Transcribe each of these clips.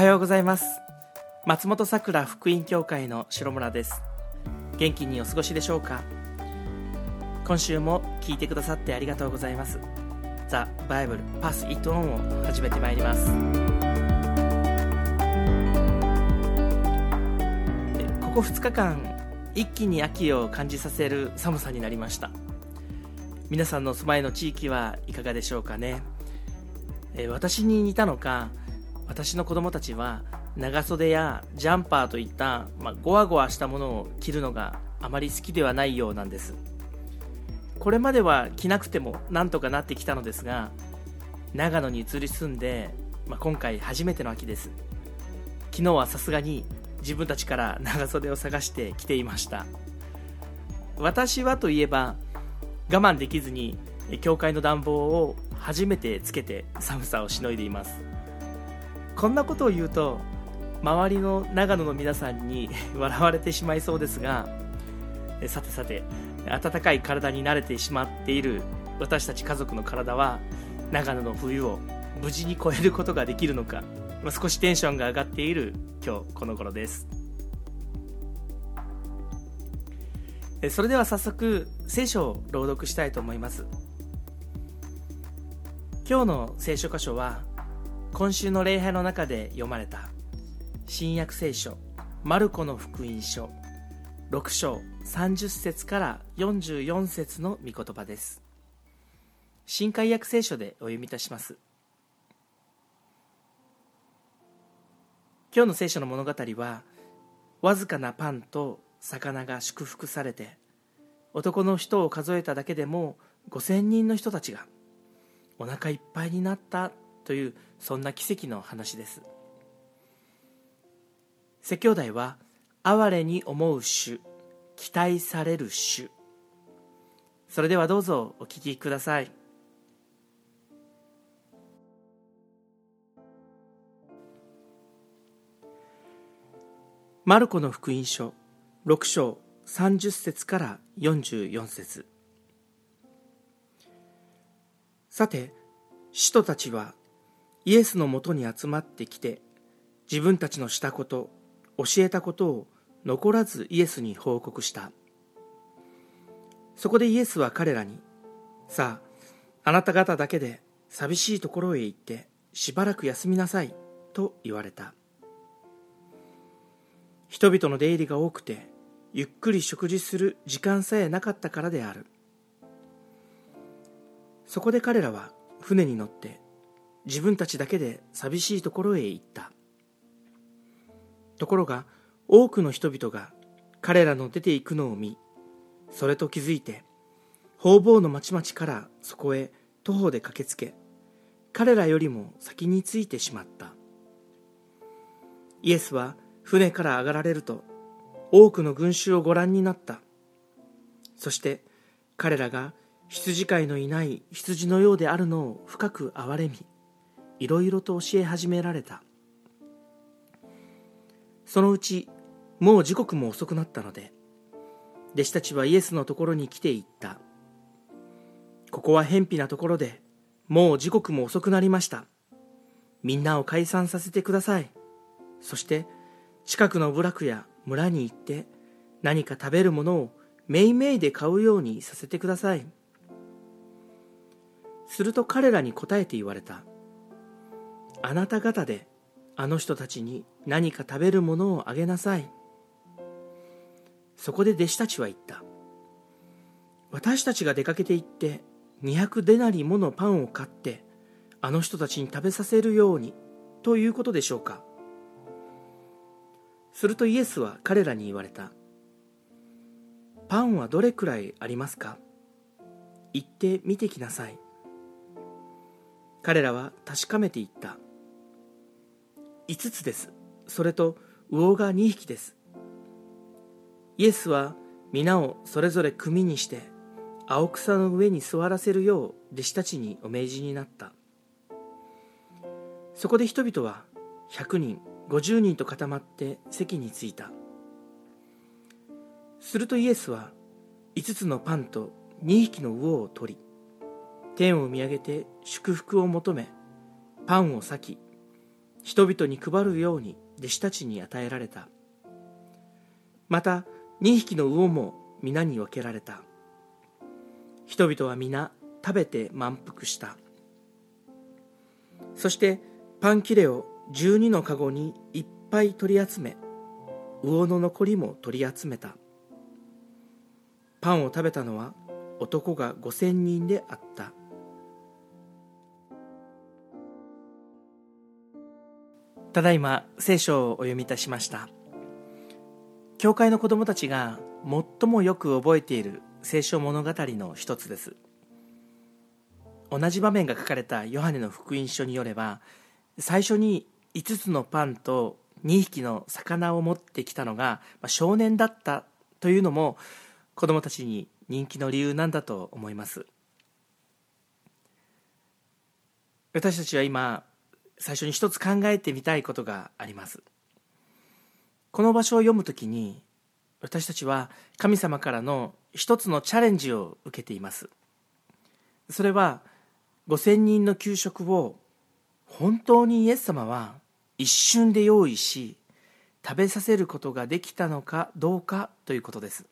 はようございます。松本さくら福音教会の城村です。元気にお過ごしでしょうか？今週も聞いてくださってありがとうございます。ザ・バイブルパス・イット・オンを始めてまいります。ここ2日間一気に秋を感じさせる寒さになりました。皆さんの住まいの地域はいかがでしょうかね？私に似たのか私の子供たちは長袖やジャンパーといった、まあ、ゴワゴワしたものを着るのがあまり好きではないようなんです。これまでは着なくてもなんとかなってきたのですが長野に移り住んで、まあ、今回初めての秋です。昨日はさすがに自分たちから長袖を探して着ていました。私はといえば我慢できずに教会の暖房を初めてつけて寒さをしのいでいます。こんなことを言うと周りの長野の皆さんに 笑われてしまいそうですがさてさて暖かい体に慣れてしまっている私たち家族の体は長野の冬を無事に越えることができるのか少しテンションが上がっている今日この頃です。それでは早速聖書を朗読したいと思います。今日の聖書箇所は今週の礼拝の中で読まれた新約聖書マルコの福音書6章30節から44節の御言葉です。新海約聖書でお読みいたします。今日の聖書の物語はわずかなパンと魚が祝福されて男の人を数えただけでも5000人の人たちがお腹いっぱいになったというそんな奇跡の話です。説教題は哀れに思う主期待される主。それではどうぞお聞きください。マルコの福音書6章30節から44節。さて使徒たちはイエスのもとに集まってきて自分たちのしたこと教えたことを残らずイエスに報告した。そこでイエスは彼らにさああなた方だけで寂しいところへ行ってしばらく休みなさいと言われた。人々の出入りが多くてゆっくり食事する時間さえなかったからである。そこで彼らは船に乗って自分たちだけで寂しいところへ行った。ところが多くの人々が彼らの出て行くのを見それと気づいて方々の町々からそこへ徒歩で駆けつけ彼らよりも先に着いてしまった。イエスは船から上がられると多くの群衆をご覧になった。そして彼らが羊飼いのいない羊のようであるのを深く憐れみいろいろと教え始められた。そのうちもう時刻も遅くなったので弟子たちはイエスのところに来ていった。ここは偏僻なところでもう時刻も遅くなりました。みんなを解散させてください。そして近くの部落や村に行って何か食べるものをめいめいで買うようにさせてください。すると彼らに答えて言われた。あなた方であの人たちに何か食べるものをあげなさい。そこで弟子たちは言った。私たちが出かけて行って200デナリものパンを買ってあの人たちに食べさせるようにということでしょうか。するとイエスは彼らに言われた。パンはどれくらいありますか？行って見てきなさい。彼らは確かめていった。5つです。それと魚が2匹です。イエスは皆をそれぞれ組にして青草の上に座らせるよう弟子たちにお命じになった。そこで人々は100人50人と固まって席に着いた。するとイエスは5つのパンと2匹の魚を取り天を見上げて祝福を求めパンを裂き人々に配るように弟子たちに与えられた。また2匹の魚も皆に分けられた。人々は皆食べて満腹した。そしてパン切れを12の籠にいっぱい取り集め魚の残りも取り集めた。パンを食べたのは男が5000人であった。ただいま聖書をお読みいたしました。教会の子供たちが最もよく覚えている聖書物語の一つです。同じ場面が書かれたヨハネの福音書によれば最初に5つのパンと2匹の魚を持ってきたのが少年だったというのも子供たちに人気の理由なんだと思います。私たちは今最初に一つ考えてみたいことがあります。この場所を読むときに私たちは神様からの一つのチャレンジを受けています。それは5000人の給食を本当にイエス様は一瞬で用意し食べさせることができたのかどうかということです。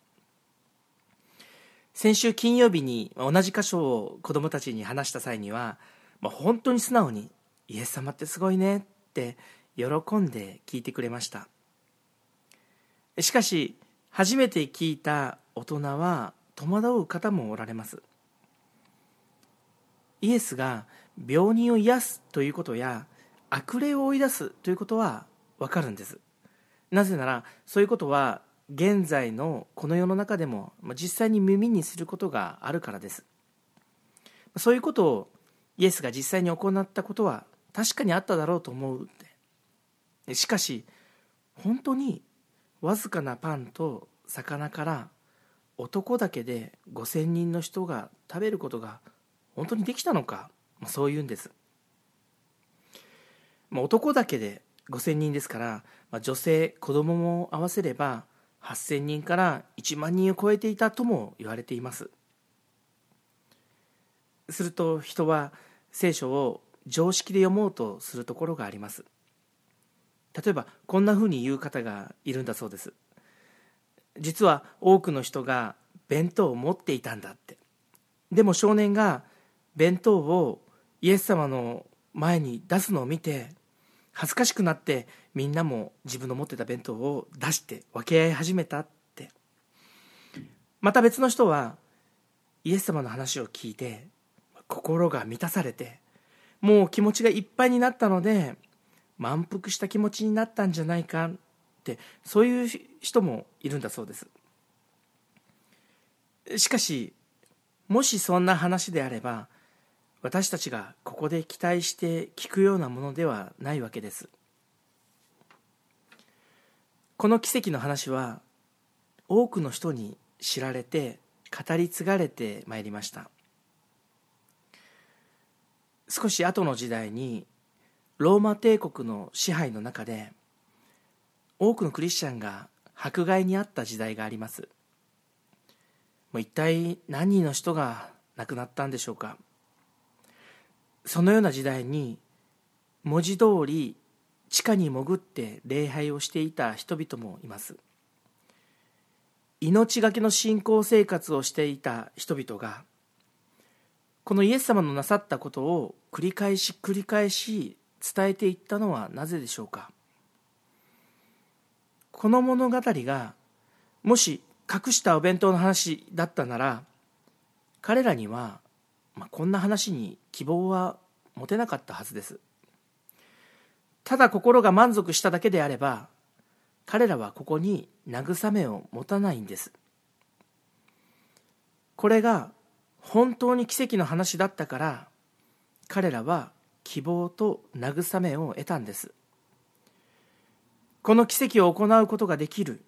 先週金曜日に同じ箇所を子供たちに話した際には、まあ、本当に素直にイエス様ってすごいねって喜んで聞いてくれました。しかし初めて聞いた大人は戸惑う方もおられます。イエスが病人を癒すということや悪霊を追い出すということはわかるんです。なぜならそういうことは現在のこの世の中でも実際に耳にすることがあるからです。そういうことをイエスが実際に行ったことは確かにあっただろうと思うって。しかし本当にわずかなパンと魚から男だけで5,000人の人が食べることが本当にできたのかそういうんです。男だけで5,000人ですから女性子供も合わせれば8,000人から1万人を超えていたとも言われています。すると人は聖書を常識で読もうとするところがあります。例えばこんなふうに言う方がいるんだそうです。実は多くの人が弁当を持っていたんだって。でも少年が弁当をイエス様の前に出すのを見て恥ずかしくなってみんなも自分の持ってた弁当を出して分け合い始めたって。また別の人はイエス様の話を聞いて心が満たされてもう気持ちがいっぱいになったので満腹した気持ちになったんじゃないかってそういう人もいるんだそうです。しかしもしそんな話であれば私たちがここで期待して聞くようなものではないわけです。この奇跡の話は多くの人に知られて語り継がれてまいりました。少し後の時代にローマ帝国の支配の中で多くのクリスチャンが迫害にあった時代があります。もう一体何人の人が亡くなったんでしょうか。そのような時代に文字通り地下に潜って礼拝をしていた人々もいます。命がけの信仰生活をしていた人々がこのイエス様のなさったことを繰り返し繰り返し伝えていったのはなぜでしょうか？この物語がもし隠したお弁当の話だったなら彼らには、まあ、こんな話に希望は持てなかったはずです。ただ心が満足しただけであれば彼らはここに慰めを持たないんです。これが本当に奇跡の話だったから彼らは希望と慰めを得たんです。この奇跡を行うことができる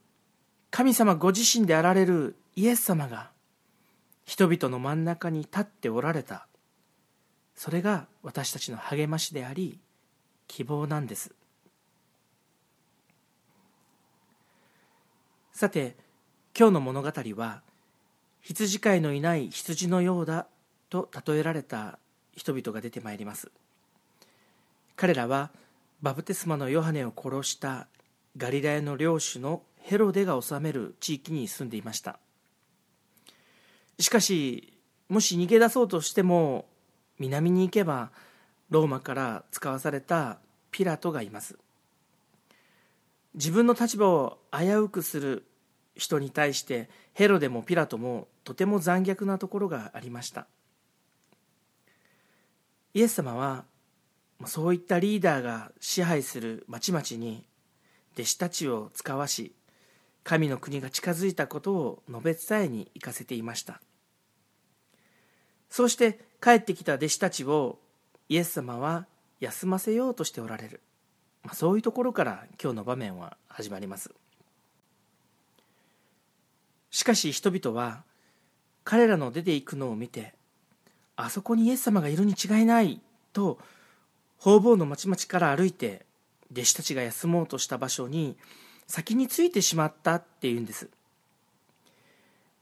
神様ご自身であられるイエス様が人々の真ん中に立っておられた。それが私たちの励ましであり希望なんです。さて今日の物語は羊飼いのいない羊のようだと例えられた人々が出てまいります。彼らはバプテスマのヨハネを殺したガリラヤの領主のヘロデが治める地域に住んでいました。しかしもし逃げ出そうとしても南に行けばローマから使わされたピラトがいます。自分の立場を危うくする人に対してヘロデもピラトもとても残虐なところがありました。イエス様はそういったリーダーが支配する町々に弟子たちを使わし神の国が近づいたことを述べ伝えに行かせていました。そうして帰ってきた弟子たちをイエス様は休ませようとしておられる、まあ、そういうところから今日の場面は始まります。しかし人々は彼らの出ていくのを見てあそこにイエス様がいるに違いないと方々の町々から歩いて弟子たちが休もうとした場所に先に着いてしまったっていうんです。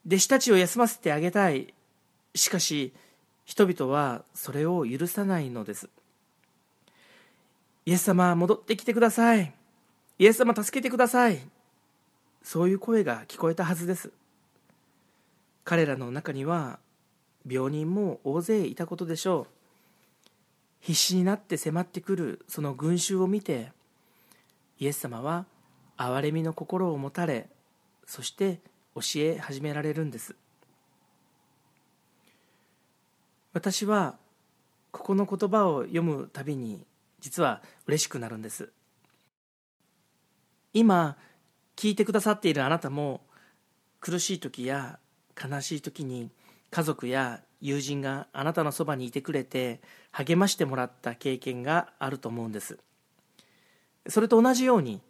弟子たちを休ませてあげたい。しかし人々はそれを許さないのです。イエス様戻ってきてください。イエス様助けてください。そういう声が聞こえたはずです。彼らの中には病人も大勢いたことでしょう。必死になって迫ってくるその群衆を見てイエス様は憐れみの心を持たれそして教え始められるんです。私はここの言葉を読むたびに実は嬉しくなるんです。今聞いてくださっているあなたも苦しい時や悲しい時に家族や友人があなたのそばにいてくれて励ましてもらった経験があると思うんです。それと同じように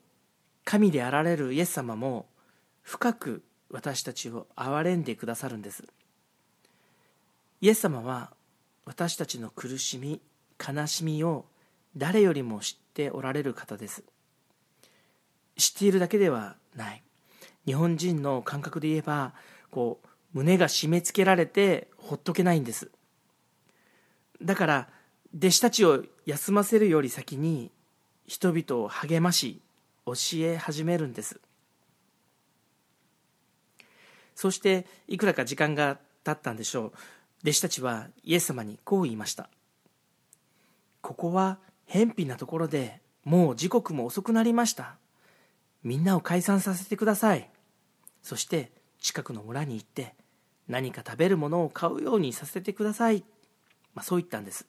神であられるイエス様も深く私たちを憐れんでくださるんです。イエス様は私たちの苦しみ悲しみを誰よりも知っておられる方です。知っているだけではない。日本人の感覚で言えばこう胸が締め付けられてほっとけないんです。だから弟子たちを休ませるより先に人々を励まし教え始めるんです。そしていくらか時間が経ったんでしょう。弟子たちはイエス様にこう言いました。ここは偏僻なところでもう時刻も遅くなりました。みんなを解散させてください。そして近くの村に行って何か食べるものを買うようにさせてください、まあ、そう言ったんです。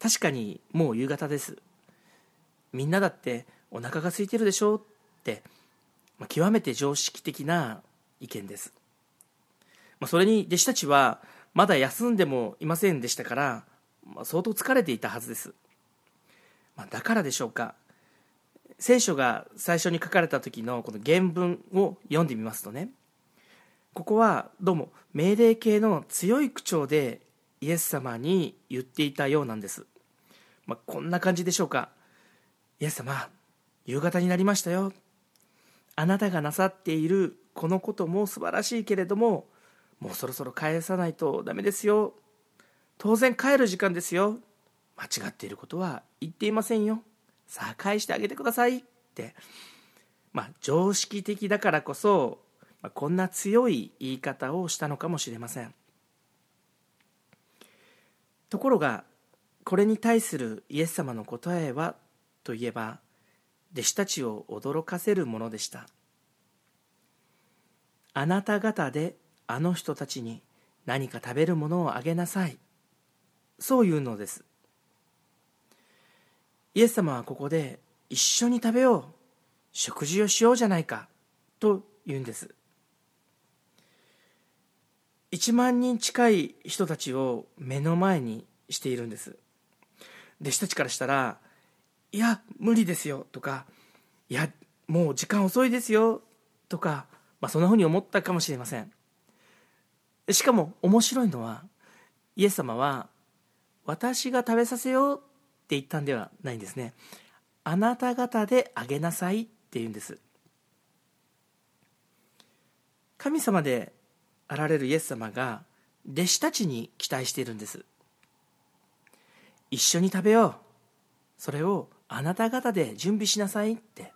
確かにもう夕方です。みんなだってお腹が空いてるでしょうって、まあ、極めて常識的な意見です。まあ、それに弟子たちはまだ休んでもいませんでしたから、まあ、相当疲れていたはずです、まあ、だからでしょうか。聖書が最初に書かれた時のこの原文を読んでみますとねここはどうも命令形の強い口調でイエス様に言っていたようなんです、まあ、こんな感じでしょうか。イエス様夕方になりましたよ。あなたがなさっているこのことも素晴らしいけれどももうそろそろ返さないとダメですよ。当然帰る時間ですよ。間違っていることは言っていませんよ。さあ返してあげてくださいって。まあ常識的だからこそ、こんな強い言い方をしたのかもしれません。ところがこれに対するイエス様の答えはといえば弟子たちを驚かせるものでした。あなた方であの人たちに何か食べるものをあげなさい。そう言うのです。イエス様はここで一緒に食べよう。食事をしようじゃないか。と言うんです。1万人近い人たちを目の前にしているんです。弟子たちからしたら「いや無理ですよ」とか「いやもう時間遅いですよ」とか、まあ、そんなふうに思ったかもしれません。しかも面白いのはイエス様は私が食べさせようって言ったんではないんですね。あなた方であげなさいって言うんです。神様であられるイエス様が弟子たちに期待しているんです。一緒に食べよう。それをあなた方で準備しなさいって。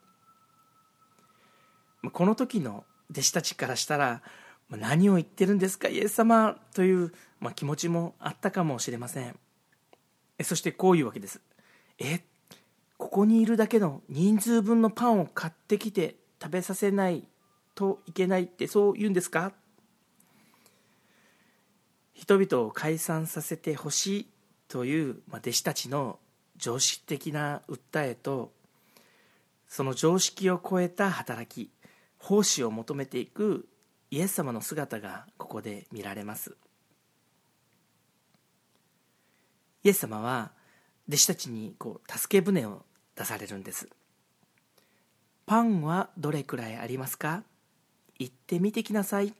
この時の弟子たちからしたら何を言ってるんですかイエス様という、ま、気持ちもあったかもしれません。そしてこういうわけです。えここにいるだけの人数分のパンを買ってきて食べさせないといけないってそう言うんですか？人々を解散させてほしいという、弟子たちの常識的な訴えとその常識を超えた働き奉仕を求めていくイエス様の姿がここで見られます。イエス様は弟子たちにこう助け舟を出されるんですパンはどれくらいありますか行ってみてきなさい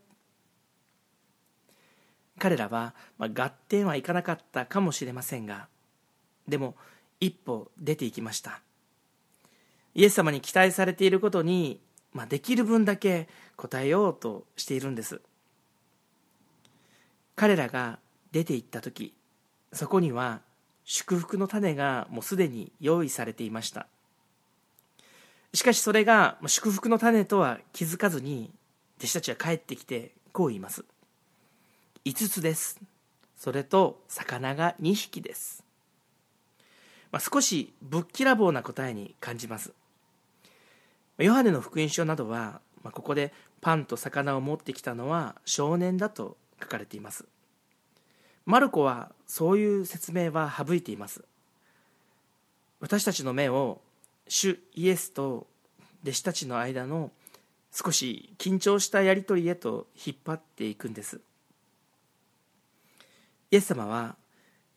彼らは、まあ、合点はいかなかったかもしれませんがでも一歩出ていきました。イエス様に期待されていることに、まあ、できる分だけ答えようとしているんです。彼らが出て行った時そこには祝福の種がもうすでに用意されていました。しかしそれが祝福の種とは気づかずに弟子たちは帰ってきてこう言います。5つです。それと魚が2匹です、まあ、少しぶっきらぼうな答えに感じます。ヨハネの福音書などは、まあ、ここでパンと魚を持ってきたのは少年だと書かれています。マルコはそういう説明は省いています。私たちの目を主イエスと弟子たちの間の少し緊張したやり取りへと引っ張っていくんです。イエス様は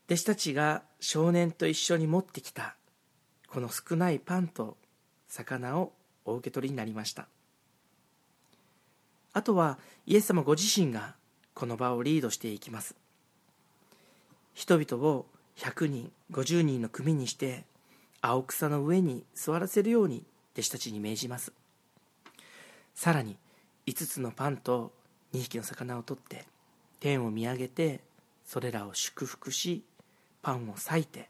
弟子たちが少年と一緒に持ってきたこの少ないパンと魚をお受け取りになりました。あとはイエス様ご自身がこの場をリードしていきます。人々を100人50人の組にして青草の上に座らせるように弟子たちに命じます。さらに5つのパンと2匹の魚を取って天を見上げてそれらを祝福しパンを裂いて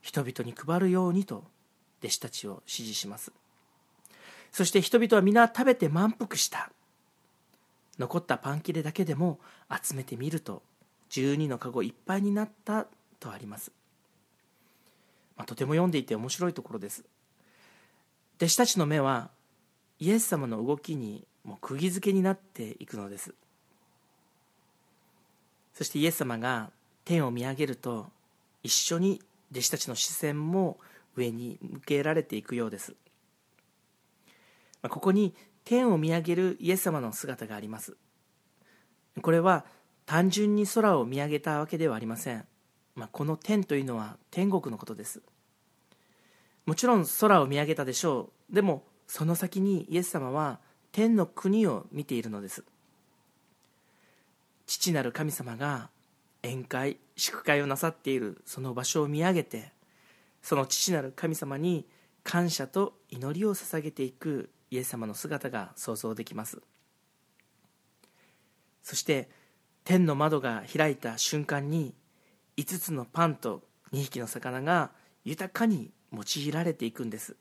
人々に配るようにと弟子たちを指示します。そして人々は皆食べて満腹した。残ったパン切れだけでも集めてみると12の籠いっぱいになったとあります、まあ、とても読んでいて面白いところです。弟子たちの目はイエス様の動きにもう釘付けになっていくのです。そしてイエス様が天を見上げると一緒に弟子たちの視線も上に向けられていくようです。ここに天を見上げるイエス様の姿があります。これは単純に空を見上げたわけではありません、まあ、この天というのは天国のことです。もちろん空を見上げたでしょう。でもその先にイエス様は天の国を見ているのです。父なる神様が宴会祝会をなさっているその場所を見上げてその父なる神様に感謝と祈りを捧げていくイエス様の姿が想像できます。そして天の窓が開いた瞬間に5つのパンと2匹の魚が豊かに用いられていくんです、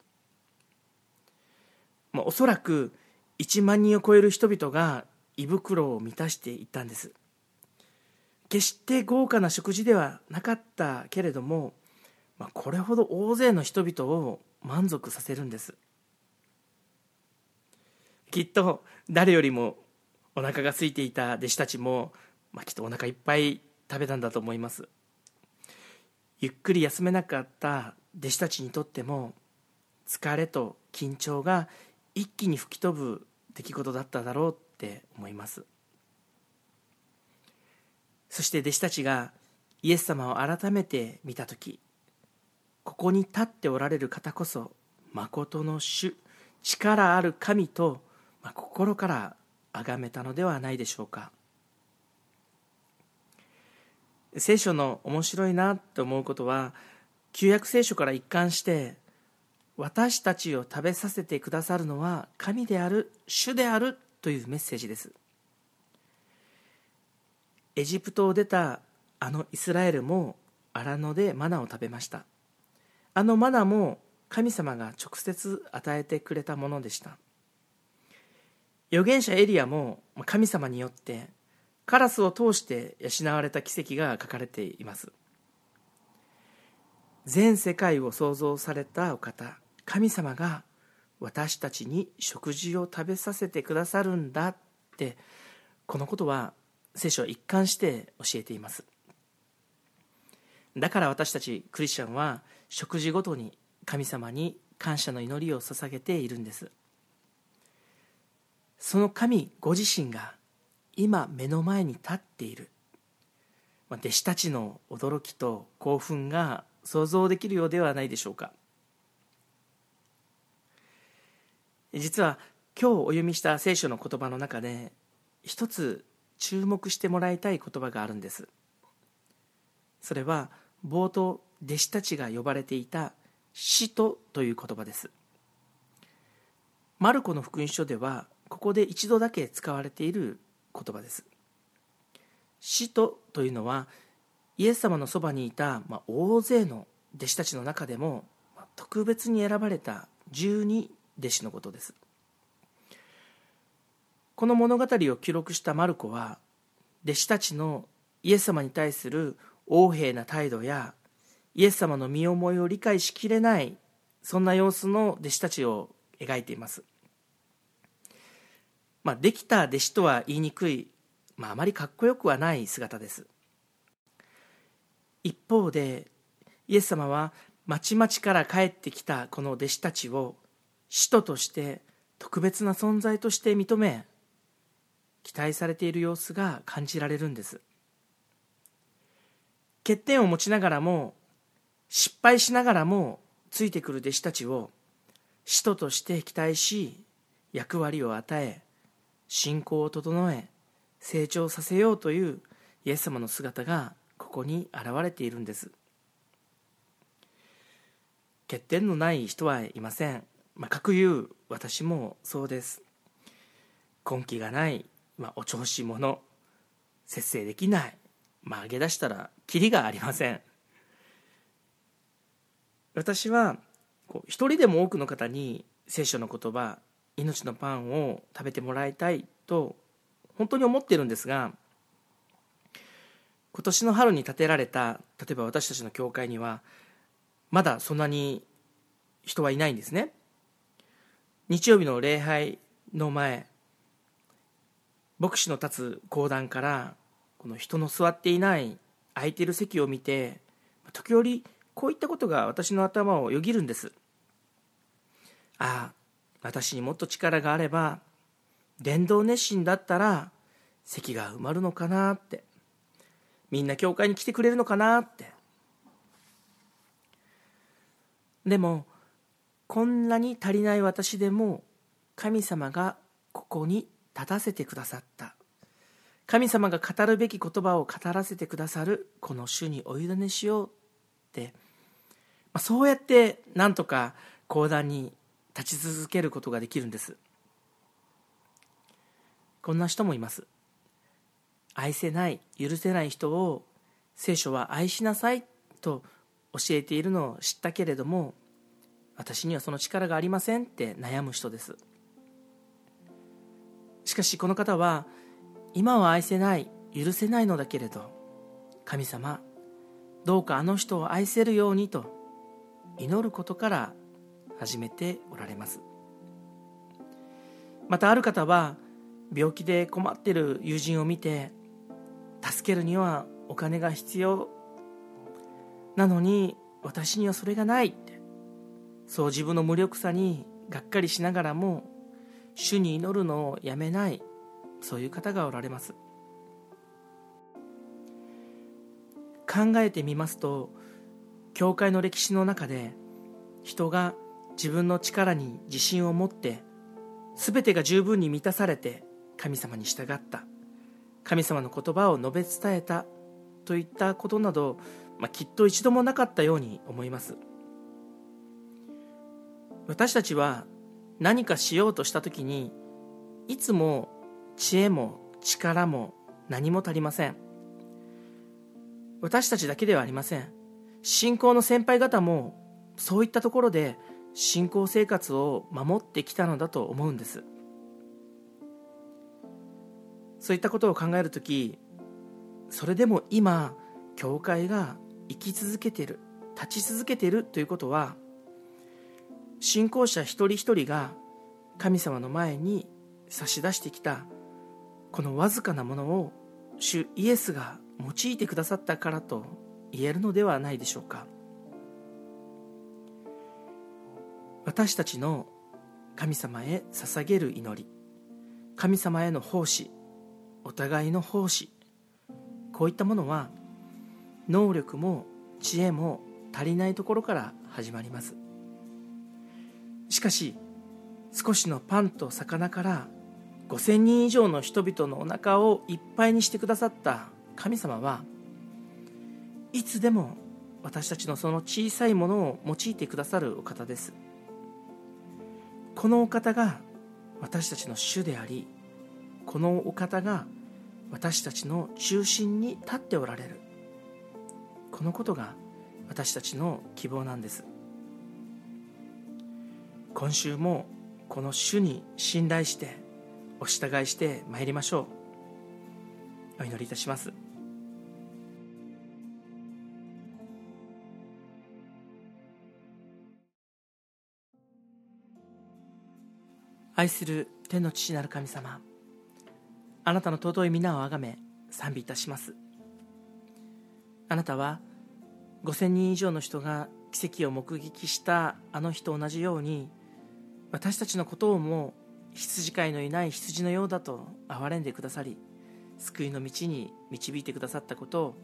まあ、おそらく1万人を超える人々が胃袋を満たしていったんです。決して豪華な食事ではなかったけれども、まあ、これほど大勢の人々を満足させるんです。きっと誰よりもお腹が空いていた弟子たちもまあ、きっとお腹いっぱい食べたんだと思います。ゆっくり休めなかった弟子たちにとっても疲れと緊張が一気に吹き飛ぶ出来事だっただろうって思います。そして弟子たちがイエス様を改めて見た時ここに立っておられる方こそ誠の主力ある神と、まあ、心から崇めたのではないでしょうか。聖書の面白いなと思うことは旧約聖書から一貫して私たちを食べさせてくださるのは神である主であるというメッセージです。エジプトを出たあのイスラエルも荒野でマナを食べました。あのマナも神様が直接与えてくれたものでした。預言者エリアも神様によってカラスを通して養われた奇跡が書かれています。全世界を創造されたお方神様が私たちに食事を食べさせてくださるんだってこのことは聖書は一貫して教えています。だから私たちクリスチャンは食事ごとに神様に感謝の祈りを捧げているんです。その神ご自身が今目の前に立っている。弟子たちの驚きと興奮が想像できるようではないでしょうか。実は今日お読みした聖書の言葉の中で一つ注目してもらいたい言葉があるんです。それは冒頭弟子たちが呼ばれていた使徒という言葉です。マルコの福音書ではここで一度だけ使われている言葉です。使徒というのはイエス様のそばにいた、ま、大勢の弟子たちの中でも、特別に選ばれた十二弟子のことです。この物語を記録したマルコは弟子たちのイエス様に対する横柄な態度やイエス様の身思いを理解しきれないそんな様子の弟子たちを描いています、まあ、できた弟子とは言いにくい、まあ、あまりかっこよくはない姿です。一方でイエス様はまちまちから帰ってきたこの弟子たちを使徒として特別な存在として認め期待されている様子が感じられるんです。欠点を持ちながらも失敗しながらもついてくる弟子たちを使徒として期待し役割を与え信仰を整え成長させようというイエス様の姿がここに現れているんです。欠点のない人はいません、まあ、かくいう私もそうです。根気がない、まあ、お調子者節制できないまあ、上げ出したらキリがありません。私はこう一人でも多くの方に聖書の言葉命のパンを食べてもらいたいと本当に思ってるんですが今年の春に建てられた例えば私たちの教会にはまだそんなに人はいないんですね。日曜日の礼拝の前牧師の立つ講談からこの人の座っていない空いてる席を見て時折こういったことが私の頭をよぎるんです。ああ私にもっと力があれば伝道熱心だったら席が埋まるのかなって。みんな教会に来てくれるのかなって。でもこんなに足りない私でも神様がここに立たせてくださった。神様が語るべき言葉を語らせてくださるこの主にお委ねしようって、まあ、そうやってなんとか講談に立ち続けることができるんです。こんな人もいます。愛せない許せない人を聖書は愛しなさいと教えているのを知ったけれども私にはその力がありませんって悩む人です。しかしこの方は今は愛せない許せないのだけれど神様どうかあの人を愛せるようにと祈ることから始めておられます。またある方は病気で困っている友人を見て助けるにはお金が必要。なのに私にはそれがないってそう自分の無力さにがっかりしながらも主に祈るのをやめないそういう方がおられます。考えてみますと教会の歴史の中で人が自分の力に自信を持って全てが十分に満たされて神様に従った。神様の言葉を述べ伝えたといったことなど、まあ、きっと一度もなかったように思います。私たちは何かしようとした時にいつも知恵も力も何も足りません。私たちだけではありません。信仰の先輩方もそういったところで信仰生活を守ってきたのだと思うんです。そういったことを考える時それでも今教会が生き続けている立ち続けているということは信仰者一人一人が神様の前に差し出してきたこのわずかなものを主イエスが用いてくださったからと言えるのではないでしょうか。私たちの神様へ捧げる祈り神様への奉仕お互いの奉仕こういったものは能力も知恵も足りないところから始まります。しかし少しのパンと魚から5000人以上の人々のお腹をいっぱいにしてくださった神様はいつでも私たちのその小さいものを用いてくださるお方です。このお方が私たちの主でありこのお方が私たちの中心に立っておられる。このことが私たちの希望なんです。今週もこの主に信頼してお従いしてまいりましょう。お祈りいたします。愛する天の父なる神様あなたの尊い皆をあがめ賛美いたします。あなたは5000人以上の人が奇跡を目撃したあの日と同じように私たちのことをも羊飼いのいない羊のようだと憐れんでくださり救いの道に導いてくださったことを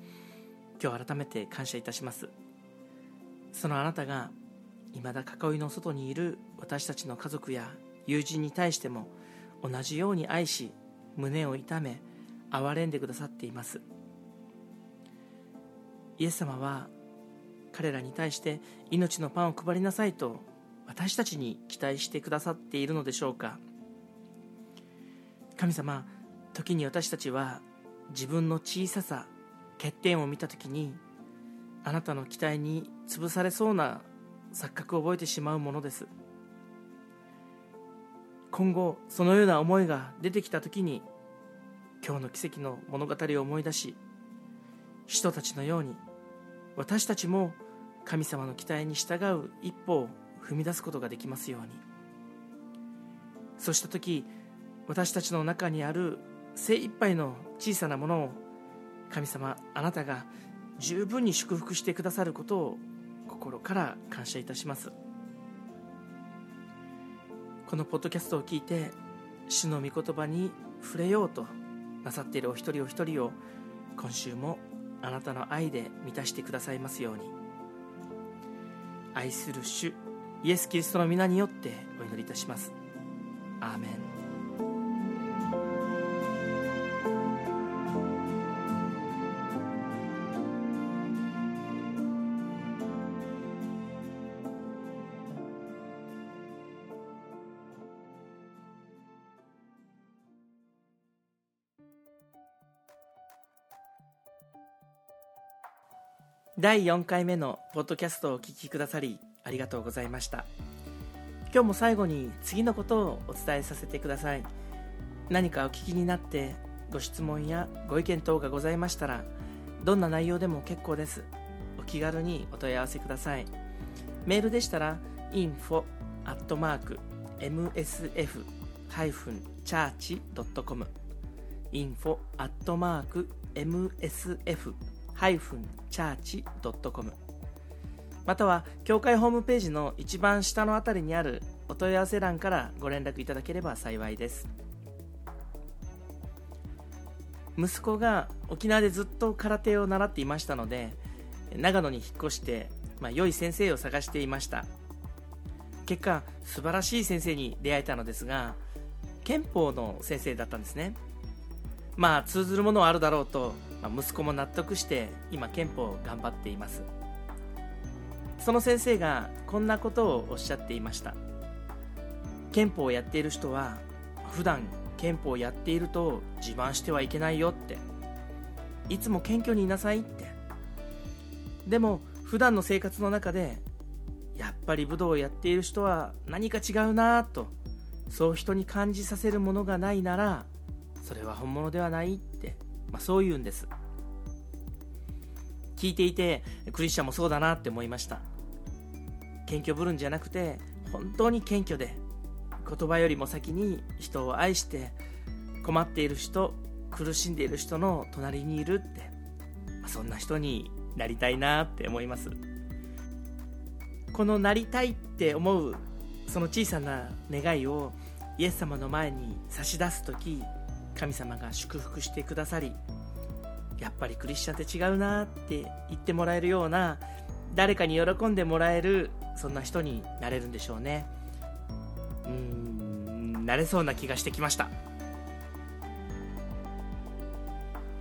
今日改めて感謝いたします。そのあなたが未だ囲いの外にいる私たちの家族や友人に対しても同じように愛し胸を痛め憐れんでくださっています。イエス様は彼らに対して命のパンを配りなさいと私たちに期待してくださっているのでしょうか？神様時に私たちは自分の小ささ欠点を見た時にあなたの期待に潰されそうな錯覚を覚えてしまうものです。今後そのような思いが出てきた時に今日の奇跡の物語を思い出し人たちのように私たちも神様の期待に従う一歩を踏み出すことができますように。そうした時私たちの中にある精一杯の小さなものを神様あなたが十分に祝福してくださることを心から感謝いたします。このポッドキャストを聞いて主の御言葉に触れようとなさっているお一人お一人を今週もあなたの愛で満たしてくださいますように。愛する主イエス・キリストの皆によってお祈りいたします。アーメン。第4回目のポッドキャストをお聞きくださりありがとうございました。今日も最後に次のことをお伝えさせてください。何かお聞きになってご質問やご意見等がございましたらどんな内容でも結構です。お気軽にお問い合わせください。メールでしたら info msf-church.com info msf church.com または教会ホームページの一番下のあたりにあるお問い合わせ欄からご連絡いただければ幸いです。息子が沖縄でずっと空手を習っていましたので長野に引っ越して、まあ、良い先生を探していました。結果素晴らしい先生に出会えたのですが憲法の先生だったんですね。まあ通ずるものはあるだろうとまあ、息子も納得して今憲法を頑張っています。その先生がこんなことをおっしゃっていました。憲法をやっている人は普段憲法をやっていると自慢してはいけないよって。いつも謙虚にいなさいって。でも普段の生活の中でやっぱり武道をやっている人は何か違うなとそう人に感じさせるものがないならそれは本物ではないって、まあ、そう言うんです。聞いていてクリスチャンもそうだなって思いました。謙虚ぶるんじゃなくて本当に謙虚で言葉よりも先に人を愛して困っている人苦しんでいる人の隣にいるって、ま、そんな人になりたいなって思います。このなりたいって思うその小さな願いをイエス様の前に差し出す時神様が祝福してくださりやっぱりクリスチャンって違うなって言ってもらえるような誰かに喜んでもらえるそんな人になれるんでしょうね。うーんなれそうな気がしてきました。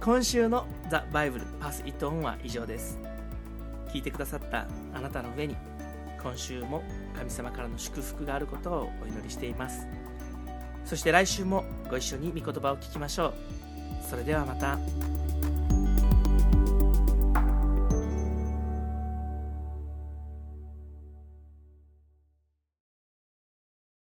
今週の「ザ・バイブルパス・イット・オン」は以上です。聞いてくださったあなたの上に今週も神様からの祝福があることをお祈りしています。そして来週もご一緒に御言葉を聞きましょう。それではまた。